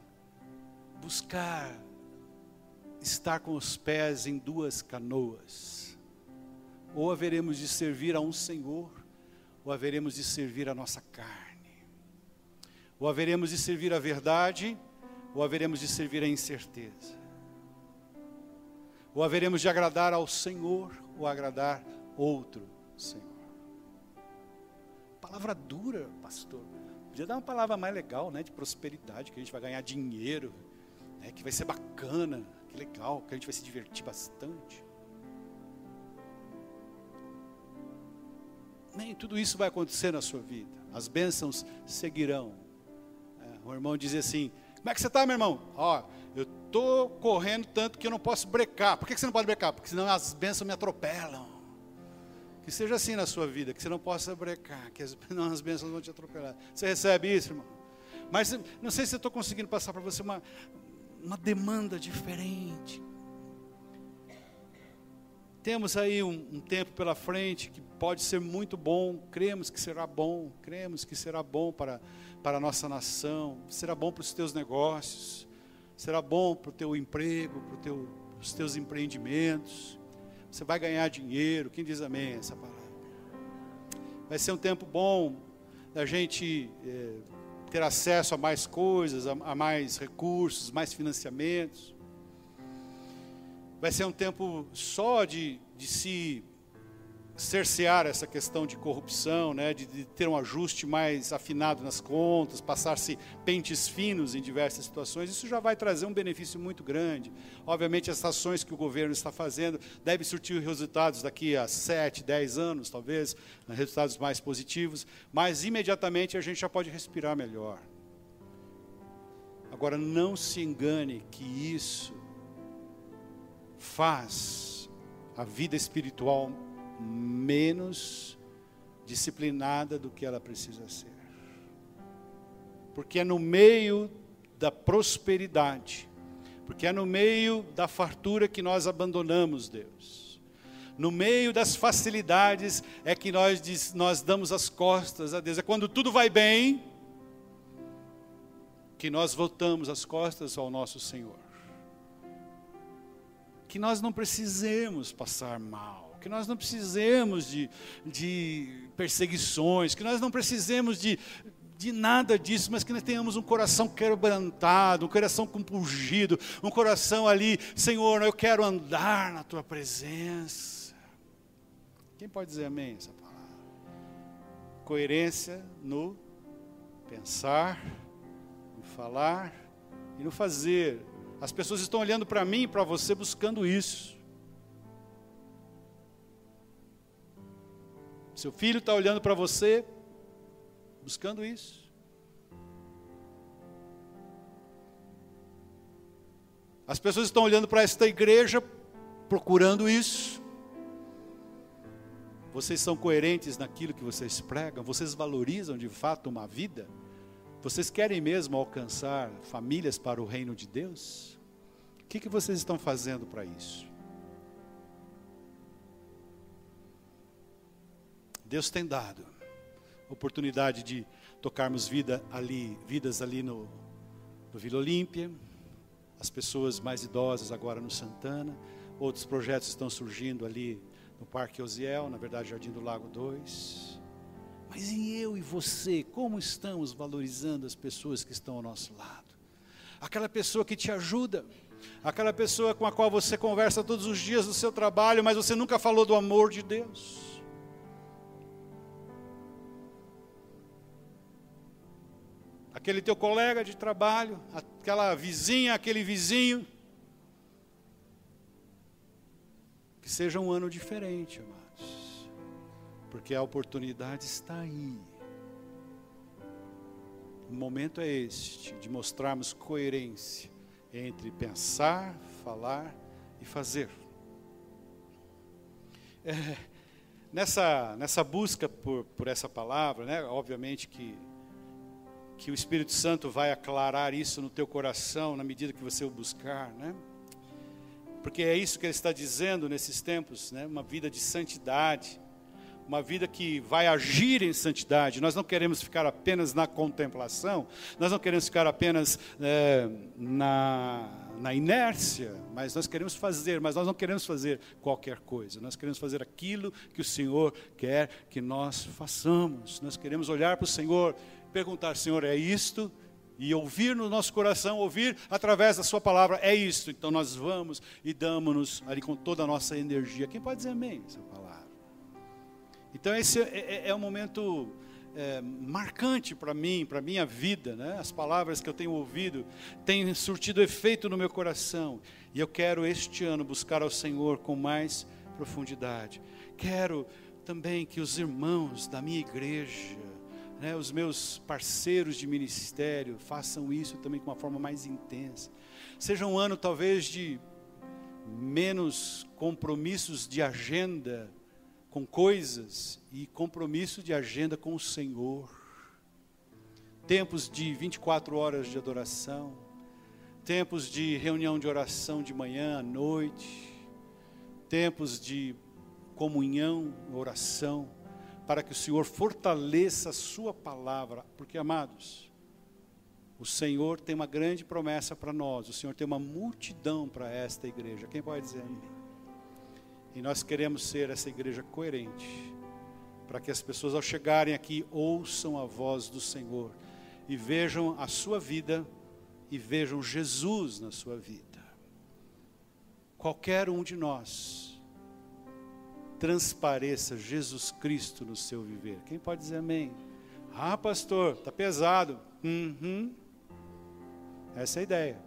buscar estar com os pés em duas canoas ou haveremos de servir a um Senhor, ou haveremos de servir a nossa carne, ou haveremos de servir a verdade, ou haveremos de servir a incerteza, ou haveremos de agradar ao Senhor, ou agradar outro Senhor. Palavra dura, pastor. Podia dar uma palavra mais legal, né, de prosperidade, que a gente vai ganhar dinheiro, né, que vai ser bacana, que legal, que a gente vai se divertir bastante. Nem tudo isso vai acontecer na sua vida. As bênçãos seguirão. É, o irmão diz assim: Como é que você está, meu irmão? Ó, eu estou correndo tanto que eu não posso brecar. Por que você não pode brecar? Porque senão as bênçãos me atropelam. Que seja assim na sua vida, que você não possa brecar, que as, não, as bênçãos vão te atropelar. Você recebe isso, irmão? Mas não sei se eu estou conseguindo passar para você uma, uma demanda diferente. Temos aí um, um, tempo pela frente que pode ser muito bom, cremos que será bom, cremos que será bom para, para a nossa nação, será bom para os teus negócios, será bom para o teu emprego, para, teu, os teus empreendimentos. Você vai ganhar dinheiro, quem diz amém essa palavra? Vai ser um tempo bom da gente é, ter acesso a mais coisas, a, a mais recursos, mais financiamentos vai ser um tempo só de, de se cercear essa questão de corrupção, né, de, de, ter um ajuste mais afinado nas contas, passar-se pentes finos em diversas situações, isso já vai trazer um benefício muito grande. Obviamente, as ações que o governo está fazendo devem surtir resultados daqui a 7, 10 anos, talvez, né, resultados mais positivos, mas imediatamente a gente já pode respirar melhor. Agora, não se engane que isso faz a vida espiritual menos disciplinada do que ela precisa ser. Porque é no meio da prosperidade, porque é no meio da fartura que nós abandonamos Deus. No meio das facilidades é que nós, nós damos as costas a Deus. É quando tudo vai bem que nós voltamos as costas ao nosso Senhor. Que nós não precisemos passar mal, que nós não precisemos de, de perseguições, que nós não precisemos de, de nada disso, mas que nós tenhamos um coração quebrantado, um coração compungido, um coração ali, Senhor, eu quero andar na tua presença. Quem pode dizer amém essa palavra? Coerência no pensar, no falar e no fazer. As pessoas estão olhando para mim e para você buscando isso. Seu filho está olhando para você buscando isso. As pessoas estão olhando para esta igreja procurando isso. Vocês são coerentes naquilo que vocês pregam? Vocês valorizam de fato uma vida? Vocês querem mesmo alcançar famílias para o reino de Deus? O que, que vocês estão fazendo para isso? Deus tem dado oportunidade de tocarmos vida ali, vidas ali no, no Vila Olímpia, as pessoas mais idosas agora no Santana, outros projetos estão surgindo ali no Parque Osiel, na verdade Jardim do Lago 2. Mas e eu e você, como estamos valorizando as pessoas que estão ao nosso lado? Aquela pessoa que te ajuda, aquela pessoa com a qual você conversa todos os dias no seu trabalho, mas você nunca falou do amor de Deus. Aquele teu colega de trabalho, aquela vizinha, aquele vizinho. Que seja um ano diferente, amados, porque a oportunidade está aí. O momento é este, de mostrarmos coerência entre pensar, falar e fazer. É, nessa, nessa busca por, por essa palavra, né, obviamente que que o Espírito Santo vai aclarar isso no teu coração na medida que você o buscar, né? Porque é isso que ele está dizendo nesses tempos, né? Uma vida de santidade, uma vida que vai agir em santidade. Nós não queremos ficar apenas na contemplação, nós não queremos ficar apenas é, na, na inércia, mas nós queremos fazer, mas nós não queremos fazer qualquer coisa, nós queremos fazer aquilo que o Senhor quer que nós façamos. Nós queremos olhar para o Senhor perguntar, Senhor, é isto? E ouvir no nosso coração, ouvir através da Sua palavra, é isto. Então nós vamos e damos-nos ali com toda a nossa energia. Quem pode dizer amém essa palavra? Então esse é, é, é um momento é, marcante para mim, para a minha vida. Né? As palavras que eu tenho ouvido têm surtido efeito no meu coração. E eu quero este ano buscar ao Senhor com mais profundidade. Quero também que os irmãos da minha igreja, né, os meus parceiros de ministério façam isso também com uma forma mais intensa. Seja um ano talvez de menos compromissos de agenda com coisas e compromisso de agenda com o Senhor. Tempos de 24 horas de adoração, tempos de reunião de oração de manhã à noite, tempos de comunhão, oração para que o Senhor fortaleça a sua palavra, porque amados, o Senhor tem uma grande promessa para nós, o Senhor tem uma multidão para esta igreja. Quem pode dizer amém? E nós queremos ser essa igreja coerente, para que as pessoas ao chegarem aqui ouçam a voz do Senhor e vejam a sua vida e vejam Jesus na sua vida. Qualquer um de nós transpareça Jesus Cristo no seu viver. Quem pode dizer amém? Ah, pastor, está pesado. Uhum. Essa é a ideia.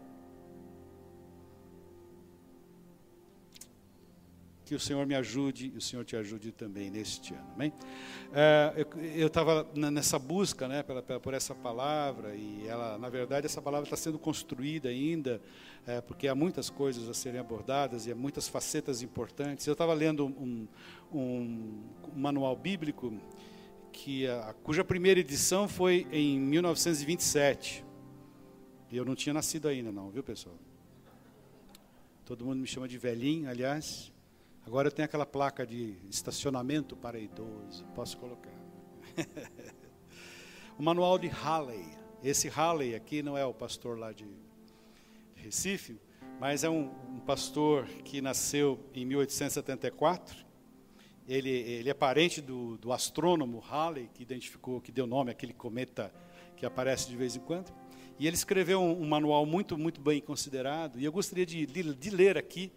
Que o Senhor me ajude e o Senhor te ajude também neste ano. Amém? É, eu estava nessa busca né, pela, pela, por essa palavra, e ela, na verdade, essa palavra está sendo construída ainda, é, porque há muitas coisas a serem abordadas e há muitas facetas importantes. Eu estava lendo um, um, um, manual bíblico que a, cuja primeira edição foi em 1927. E eu não tinha nascido ainda, não, viu, pessoal? Todo mundo me chama de velhinho, aliás. Agora eu tenho aquela placa de estacionamento para idoso, posso colocar. o manual de Halley. Esse Halley aqui não é o pastor lá de Recife, mas é um, um pastor que nasceu em 1874. Ele, ele é parente do, do astrônomo Halley, que identificou, que deu nome àquele cometa que aparece de vez em quando. E ele escreveu um, um manual muito, muito bem considerado. E eu gostaria de, de, de ler aqui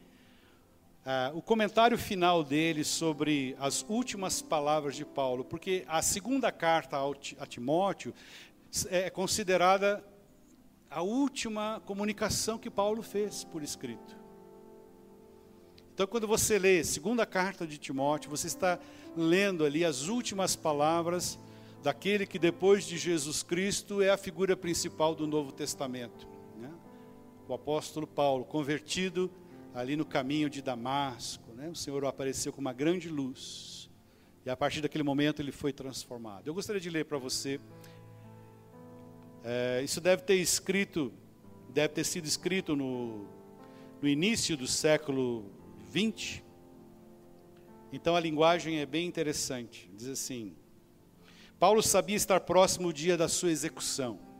Uh, o comentário final dele sobre as últimas palavras de Paulo, porque a segunda carta a Timóteo é considerada a última comunicação que Paulo fez por escrito. Então, quando você lê segunda carta de Timóteo, você está lendo ali as últimas palavras daquele que depois de Jesus Cristo é a figura principal do Novo Testamento. Né? O apóstolo Paulo, convertido ali no caminho de Damasco, né? o Senhor apareceu com uma grande luz. E a partir daquele momento ele foi transformado. Eu gostaria de ler para você. É, isso deve ter escrito, deve ter sido escrito no, no início do século 20. Então a linguagem é bem interessante. Diz assim: Paulo sabia estar próximo o dia da sua execução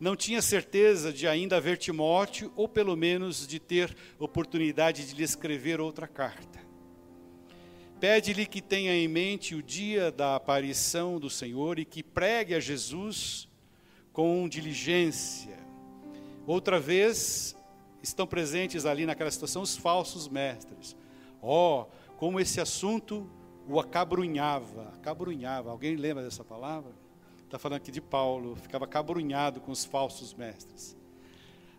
não tinha certeza de ainda haver Timóteo, ou pelo menos de ter oportunidade de lhe escrever outra carta. Pede-lhe que tenha em mente o dia da aparição do Senhor e que pregue a Jesus com diligência. Outra vez, estão presentes ali naquela situação os falsos mestres. Oh, como esse assunto o acabrunhava, acabrunhava. Alguém lembra dessa palavra? Está falando aqui de Paulo, ficava cabrunhado com os falsos mestres.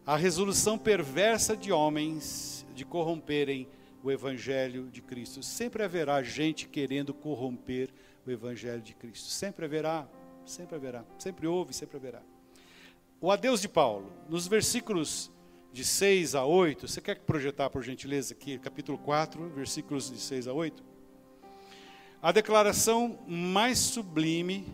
A resolução perversa de homens de corromperem o evangelho de Cristo. Sempre haverá gente querendo corromper o evangelho de Cristo. Sempre haverá, sempre haverá, sempre houve, sempre haverá. O adeus de Paulo, nos versículos de 6 a 8, você quer projetar por gentileza aqui, capítulo 4, versículos de 6 a 8? A declaração mais sublime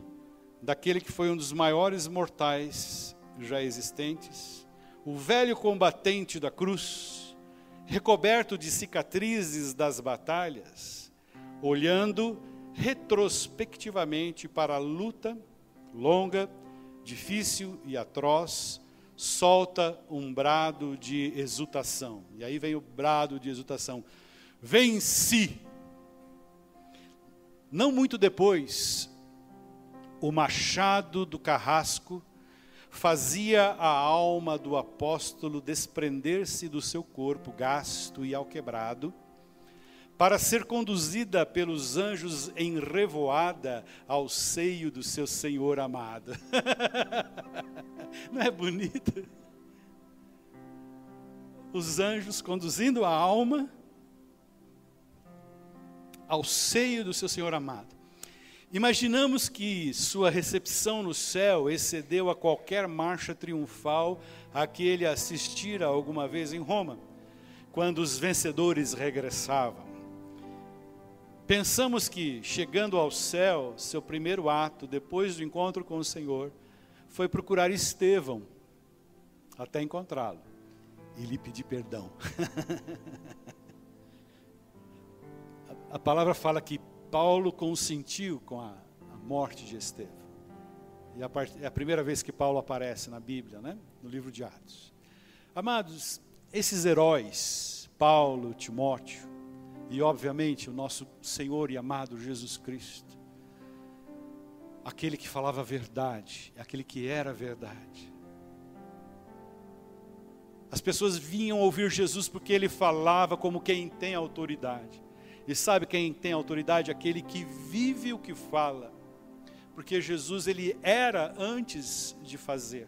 daquele que foi um dos maiores mortais já existentes, o velho combatente da cruz, recoberto de cicatrizes das batalhas, olhando retrospectivamente para a luta longa, difícil e atroz, solta um brado de exultação. E aí vem o brado de exultação: Venci! Não muito depois, o machado do carrasco fazia a alma do apóstolo desprender-se do seu corpo gasto e alquebrado, para ser conduzida pelos anjos em revoada ao seio do seu Senhor amado. Não é bonito? Os anjos conduzindo a alma ao seio do seu Senhor amado. Imaginamos que sua recepção no céu excedeu a qualquer marcha triunfal a que ele assistira alguma vez em Roma, quando os vencedores regressavam. Pensamos que, chegando ao céu, seu primeiro ato, depois do encontro com o Senhor, foi procurar Estevão, até encontrá-lo, e lhe pedir perdão. a palavra fala que Paulo consentiu com a, a morte de Estevão. E a part, é a primeira vez que Paulo aparece na Bíblia, né? no livro de Atos. Amados, esses heróis, Paulo, Timóteo, e obviamente o nosso Senhor e amado Jesus Cristo, aquele que falava a verdade, aquele que era a verdade. As pessoas vinham ouvir Jesus porque ele falava como quem tem autoridade. E sabe quem tem autoridade? Aquele que vive o que fala. Porque Jesus ele era antes de fazer.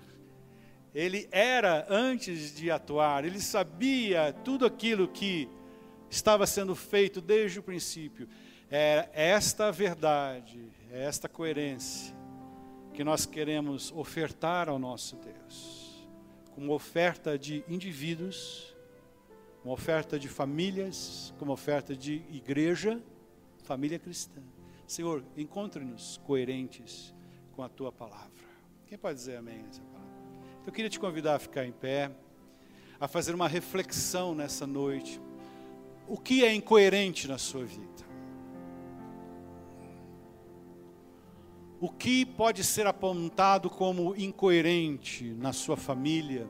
Ele era antes de atuar, ele sabia tudo aquilo que estava sendo feito desde o princípio. É esta verdade, é esta coerência que nós queremos ofertar ao nosso Deus, como oferta de indivíduos, uma oferta de famílias, como oferta de igreja, família cristã. Senhor, encontre-nos coerentes com a tua palavra. Quem pode dizer amém nessa palavra? Eu queria te convidar a ficar em pé, a fazer uma reflexão nessa noite. O que é incoerente na sua vida? O que pode ser apontado como incoerente na sua família,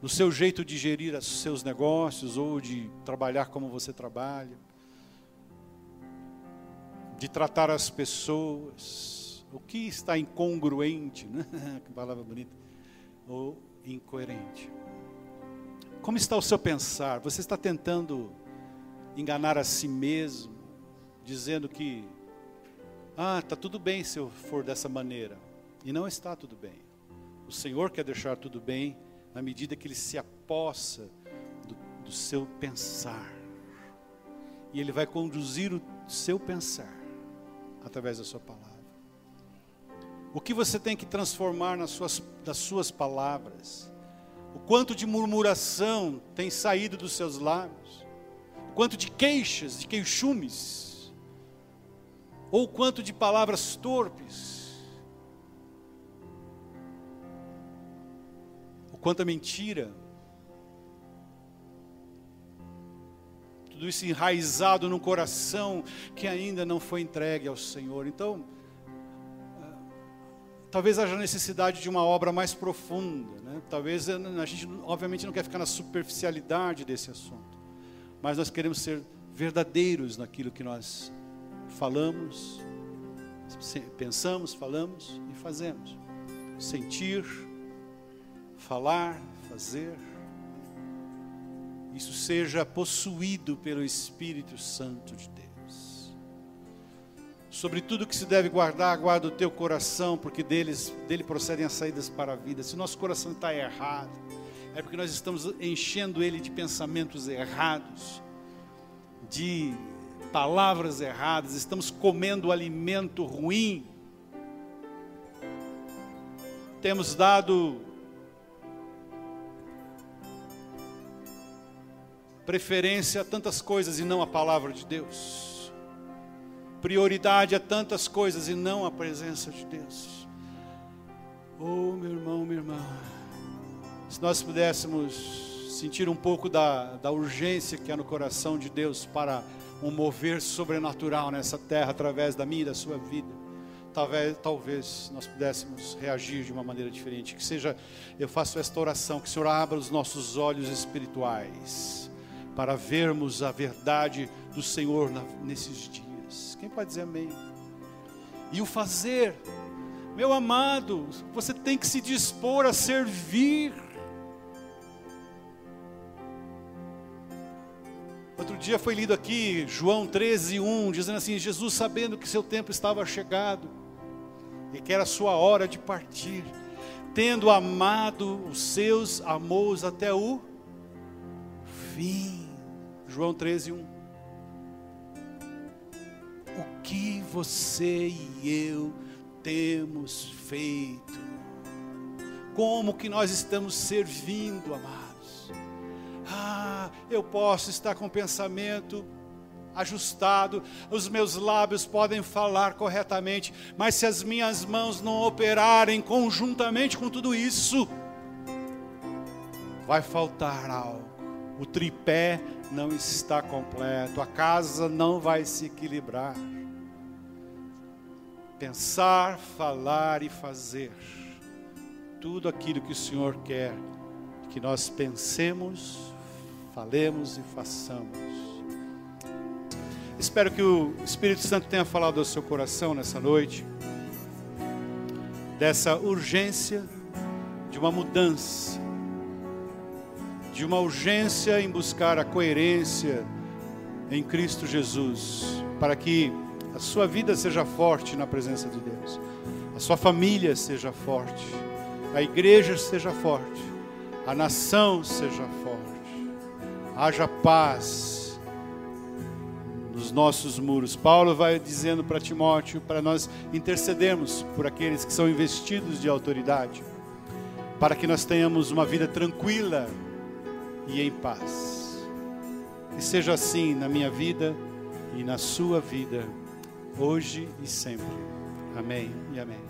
no seu jeito de gerir os seus negócios ou de trabalhar como você trabalha, de tratar as pessoas? O que está incongruente, né? que palavra bonita, ou incoerente? Como está o seu pensar? Você está tentando enganar a si mesmo, dizendo que ah, está tudo bem se eu for dessa maneira. E não está tudo bem. O Senhor quer deixar tudo bem na medida que Ele se apossa do, do seu pensar. E Ele vai conduzir o seu pensar através da sua palavra. O que você tem que transformar nas suas, nas suas palavras? O quanto de murmuração tem saído dos seus lábios? O quanto de queixas, de queixumes? ou quanto de palavras torpes, o quanto a mentira, tudo isso enraizado num coração que ainda não foi entregue ao Senhor. Então, ah, talvez haja necessidade de uma obra mais profunda, né? talvez a gente, obviamente, não quer ficar na superficialidade desse assunto, mas nós queremos ser verdadeiros naquilo que nós falamos, pensamos, falamos e fazemos. Sentir, falar, fazer. Isso seja possuído pelo Espírito Santo de Deus. Sobre tudo que se deve guardar, guarda o teu coração, porque deles, dele procedem as saídas para a vida. Se nosso coração está errado, é porque nós estamos enchendo ele de pensamentos errados, de palavras erradas, estamos comendo alimento ruim, temos dado preferência a tantas coisas e não a palavra de Deus, prioridade a tantas coisas e não a presença de Deus. Oh, meu irmão, minha irmã, se nós pudéssemos sentir um pouco da, da urgência que há no coração de Deus para um mover sobrenatural nessa terra através da minha e da sua vida. Talvez, talvez nós pudéssemos reagir de uma maneira diferente. Que seja, eu faço esta oração, que o Senhor abra os nossos olhos espirituais para vermos a verdade do Senhor nesses dias. Quem pode dizer amém? E o fazer, meu amado, você tem que se dispor a servir Outro dia foi lido aqui João 13, 1, dizendo assim: Jesus, sabendo que seu tempo estava chegado e que era sua hora de partir, tendo amado os seus, amou-os até o fim. João 13, 1. O que você e eu temos feito? Como que nós estamos servindo, amado? Ah, eu posso estar com o pensamento ajustado, os meus lábios podem falar corretamente, mas se as minhas mãos não operarem conjuntamente com tudo isso, vai faltar algo. O tripé não está completo, a casa não vai se equilibrar. Pensar, falar e fazer tudo aquilo que o Senhor quer que nós pensemos, falemos e façamos. Espero que o Espírito Santo tenha falado ao seu coração nessa noite, dessa urgência de uma mudança, de uma urgência em buscar a coerência em Cristo Jesus, para que a sua vida seja forte na presença de Deus, a sua família seja forte, a igreja seja forte, a nação seja forte haja paz nos nossos muros. Paulo vai dizendo para Timóteo para nós intercedermos por aqueles que são investidos de autoridade, para que nós tenhamos uma vida tranquila e em paz. Que seja assim na minha vida e na sua vida, hoje e sempre. Amém e amém.